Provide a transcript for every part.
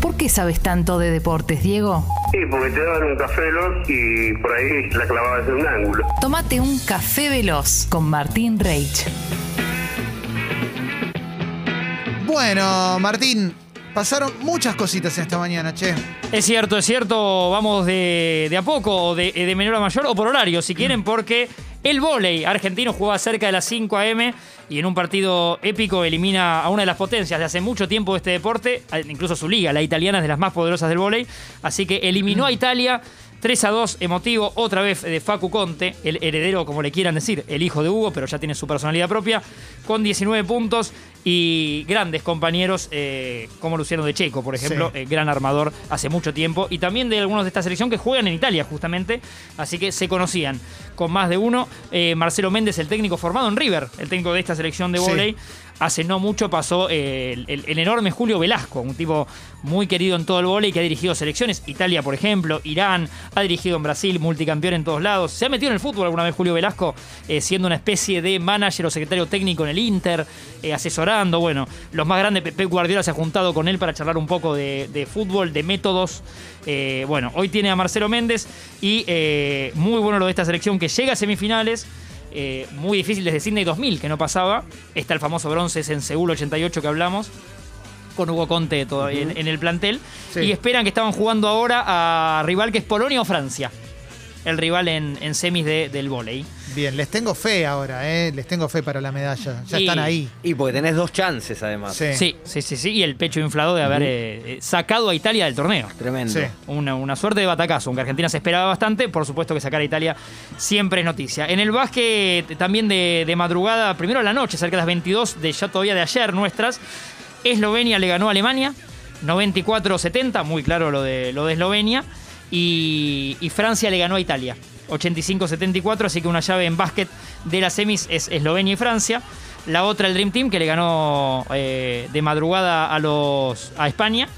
¿Por qué sabes tanto de deportes, Diego? Sí, porque te daban un café veloz y por ahí la clavabas en un ángulo. Tómate un café veloz con Martín Reich. Bueno, Martín, pasaron muchas cositas esta mañana, che. Es cierto, es cierto, vamos de, de a poco, o de, de menor a mayor, o por horario, si quieren, porque el vóley argentino jugaba cerca de las 5 a.m. y en un partido épico elimina a una de las potencias de hace mucho tiempo de este deporte, incluso su liga, la italiana es de las más poderosas del vóley, así que eliminó a Italia 3 a 2, emotivo, otra vez de Facu Conte, el heredero, como le quieran decir, el hijo de Hugo, pero ya tiene su personalidad propia, con 19 puntos y grandes compañeros eh, como Luciano de Checo, por ejemplo, Sí. eh, gran armador hace mucho tiempo, y también de algunos de esta selección que juegan en Italia, justamente, así que se conocían con más de uno. Eh, Marcelo Méndez, el técnico formado en River, el técnico de esta selección de Sí. Hace no mucho pasó eh, el, el- enorme Julio Velasco, un tipo muy querido en todo el vóley que ha dirigido selecciones, Italia por ejemplo, Irán, ha dirigido en Brasil, multicampeón en todos lados. Se ha metido en el fútbol alguna vez Julio Velasco, eh, siendo una especie de manager o secretario técnico en el Inter, eh, asesorando. Bueno, los más grandes, Pep Guardiola se ha juntado con él para charlar un poco de, fútbol, de métodos. Bueno, hoy tiene a Marcelo Méndez y muy bueno lo de esta selección que llega a semifinales. Eh, muy difícil desde Sydney 2000, que no pasaba. Está el famoso bronce es en Seúl 88 que hablamos, con Hugo Conte todavía en, en el plantel. Sí. Y esperan que estaban jugando ahora a rival que es Polonia o Francia. El rival en, en semis de- del vóley. Bien, les tengo fe ahora, ¿eh? Les tengo fe para la medalla. Ya Y- están ahí. Y porque tenés dos chances además. Sí. Sí, sí, sí, sí. Y el pecho inflado de haber eh, eh, sacado a Italia del torneo. Tremendo. Sí. Una, una suerte de batacazo, aunque Argentina se esperaba bastante. Por supuesto que sacar a Italia siempre es noticia. En el básquet también de, de madrugada, primero a la noche, cerca de las 22 de ya todavía de ayer nuestras, Eslovenia le ganó a Alemania, 94-70, muy claro lo de, lo de Eslovenia. Y, y Francia le ganó a Italia, 85-74, así que una llave en básquet de las semis es Eslovenia y Francia. La otra, el Dream Team, que le ganó eh, de madrugada a, los, a España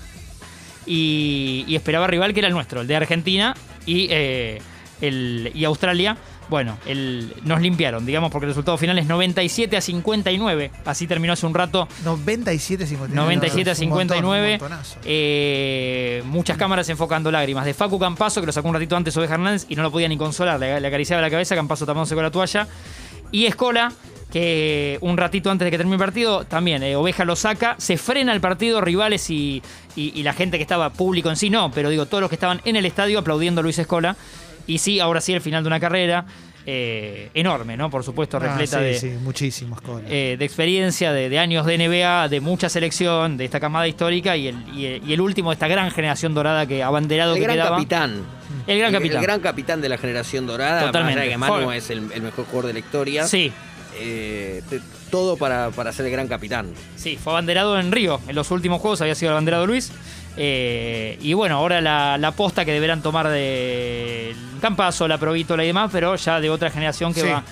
y, y esperaba rival que era el nuestro, el de Argentina y, eh, el, y Australia. Bueno, el, nos limpiaron, digamos, porque el resultado final es 97 a 59. Así terminó hace un rato. 97 59. 97 a Un montón, 59. un montonazo. Eh, muchas cámaras enfocando lágrimas. De Facu Campazo, que lo sacó un ratito antes Oveja Hernández y no lo podía ni consolar. Le, le acariciaba la cabeza, Campazo tapándose con la toalla. Y Escola, que un ratito antes de que termine el partido, también eh, Oveja lo saca, se frena el partido, rivales y, y- y la gente que estaba público en sí, no, pero digo, todos los que estaban en el estadio aplaudiendo a Luis Escola. Y sí, ahora sí, el final de una carrera eh, enorme, ¿no? Por supuesto, Ah, repleta sí, de, sí, muchísimos colas. eh, de experiencia, de, de años de NBA, de mucha selección, de esta camada histórica y el, y el- y el último de esta gran generación dorada que abanderado El que gran quedaba. capitán. El gran capitán. El gran capitán de la generación dorada. Totalmente. Más que Manu es el, el mejor jugador de la historia. Sí, Eh, te- todo para, para ser el gran capitán. sí, fue abanderado en Río. En los últimos juegos había sido el abanderado Luis. Eh, y bueno, ahora la, la posta que deberán tomar de Campazo, la Provítola y demás, pero ya de otra generación que, Sí. va,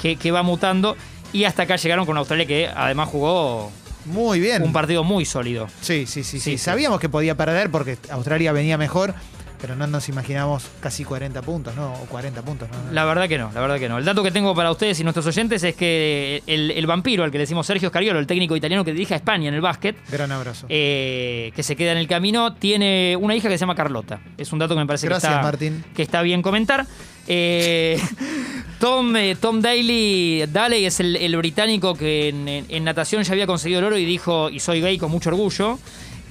que, que va mutando. Y hasta acá llegaron con Australia que además jugó Muy bien. un partido muy sólido. Sí, sí, sí, sí, Sí, sí. Sabíamos que podía perder porque Australia venía mejor, pero no nos imaginamos casi 40 puntos, ¿no? O 40 puntos, ¿no? La verdad que no, la verdad que no. El dato que tengo para ustedes y nuestros oyentes es que el, el vampiro, al que le decimos Sergio Scariolo, el técnico italiano que dirige a España en el básquet, Gran abrazo. eh, que se queda en el camino, tiene una hija que se llama Carlota. Es un dato que me parece Gracias, que, está, Martín. que está bien comentar. Eh, Tom, eh, Tom Daly, Daley es el, el británico que en, en- en natación ya había conseguido el oro y dijo, y soy gay con mucho orgullo.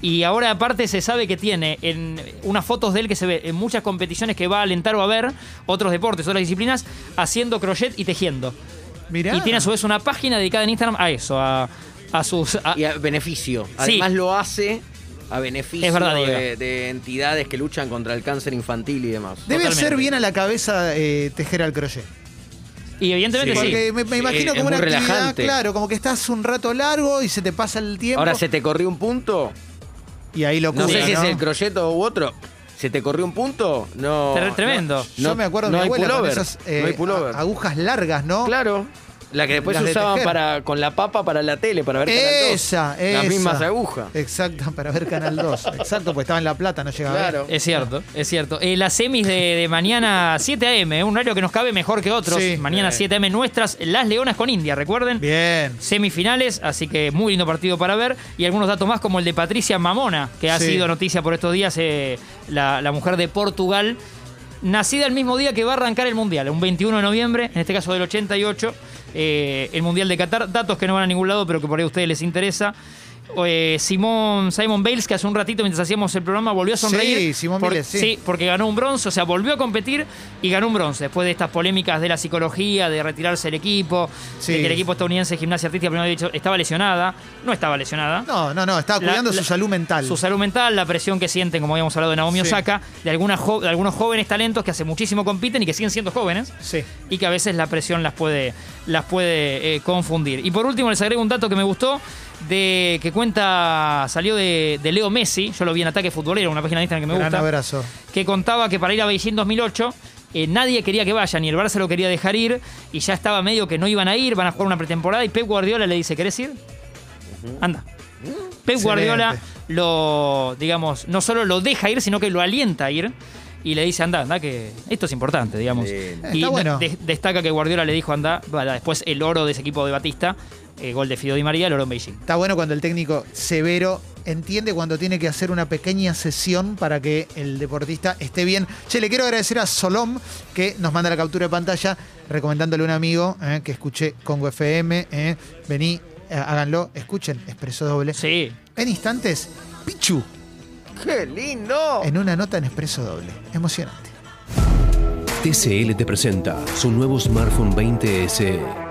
Y ahora aparte se sabe que tiene en unas fotos de él que se ve en muchas competiciones que va a alentar o a ver otros deportes, otras disciplinas, haciendo crochet y tejiendo. Mirá. Y tiene a su vez una página dedicada en Instagram a eso, a, a sus... a- Y a beneficio. Sí. Además lo hace a beneficio Es verdad, de, entidades que luchan contra el cáncer infantil y demás. Debe totalmente. ser bien a la cabeza eh, tejer al crochet. y evidentemente sí. Porque me, me Sí, imagino es como una actividad, relajante. claro, como que estás un rato largo y se te pasa el tiempo. Ahora se te corrió un punto. Y ahí lo No cura, sé si ¿no? es el crochet u otro. ¿Se te corrió un punto? No. Tre- tremendo. no, Yo me acuerdo no de mi hay abuela con pullover. esas eh, no hay pullover. a- agujas largas, ¿no? Claro. La que después de usaban para, con la papa para la tele, para ver Canal 2. Esa, esa. Las mismas agujas. Exacto, para ver Canal 2. Exacto, pues estaba en La Plata, no llegaba. a ver. Es cierto, es cierto. Eh, las semis de, de mañana 7 a.m., eh, un horario que nos cabe mejor que otros. Sí. Mañana Eh. 7 a.m. nuestras, las Leonas con India, recuerden. Bien. Semifinales, así que muy lindo partido para ver. Y algunos datos más, como el de Patricia Mamona, que ha Sí. sido noticia por estos días, eh, la, la mujer de Portugal, nacida el mismo día que va a arrancar el Mundial, un 21 de noviembre, en este caso del 88, eh, el Mundial de Qatar. Datos que no van a ningún lado, pero que por ahí a ustedes les interesa. Eh, Simón, Simon Bales, que hace un ratito mientras hacíamos el programa volvió a sonreír. Sí, Simón por- sí. porque ganó un bronce, o sea, volvió a competir y ganó un bronce. Después de estas polémicas de la psicología, de retirarse el equipo, Sí. de que el equipo estadounidense de gimnasia artística primero había dicho estaba lesionada. No estaba lesionada. No, no, no, estaba cuidando la- su salud mental. Su salud mental, la presión que sienten, como habíamos hablado de Naomi Sí. Osaka, de, algunas de algunos jóvenes talentos que hace muchísimo compiten y que siguen siendo jóvenes Sí. y que a veces la presión las puede, las puede eh, confundir. Y por último les agrego un dato que me gustó de que cuenta, salió de, de Leo Messi, yo lo vi en Ataque Futbolero, una página de Instagram que me Gran gusta, abrazo. que contaba que para ir a Beijing 2008 eh, nadie quería que vaya, ni el Barça lo quería dejar ir y ya estaba medio que no iban a ir, van a jugar una pretemporada y Pep Guardiola le dice, ¿querés ir? Anda. Pep Excelente. Guardiola lo, digamos, no solo lo deja ir, sino que lo alienta a ir. Y le dice, anda, anda, que esto es importante, digamos. Bien. Y bueno. de- destaca que Guardiola le dijo, anda, después el oro de ese equipo de Batista, eh, gol de Fido Di María, el oro en Beijing. Está bueno cuando el técnico severo entiende cuando tiene que hacer una pequeña sesión para que el deportista esté bien. Che, le quiero agradecer a Solom que nos manda la captura de pantalla recomendándole a un amigo eh, que escuché Congo FM. eh. Vení, háganlo, escuchen, Expreso Doble. Sí. En instantes, Pichu ¡Qué lindo! en una nota en Expreso Doble. Emocionante. TCL te presenta su nuevo smartphone 20 SE.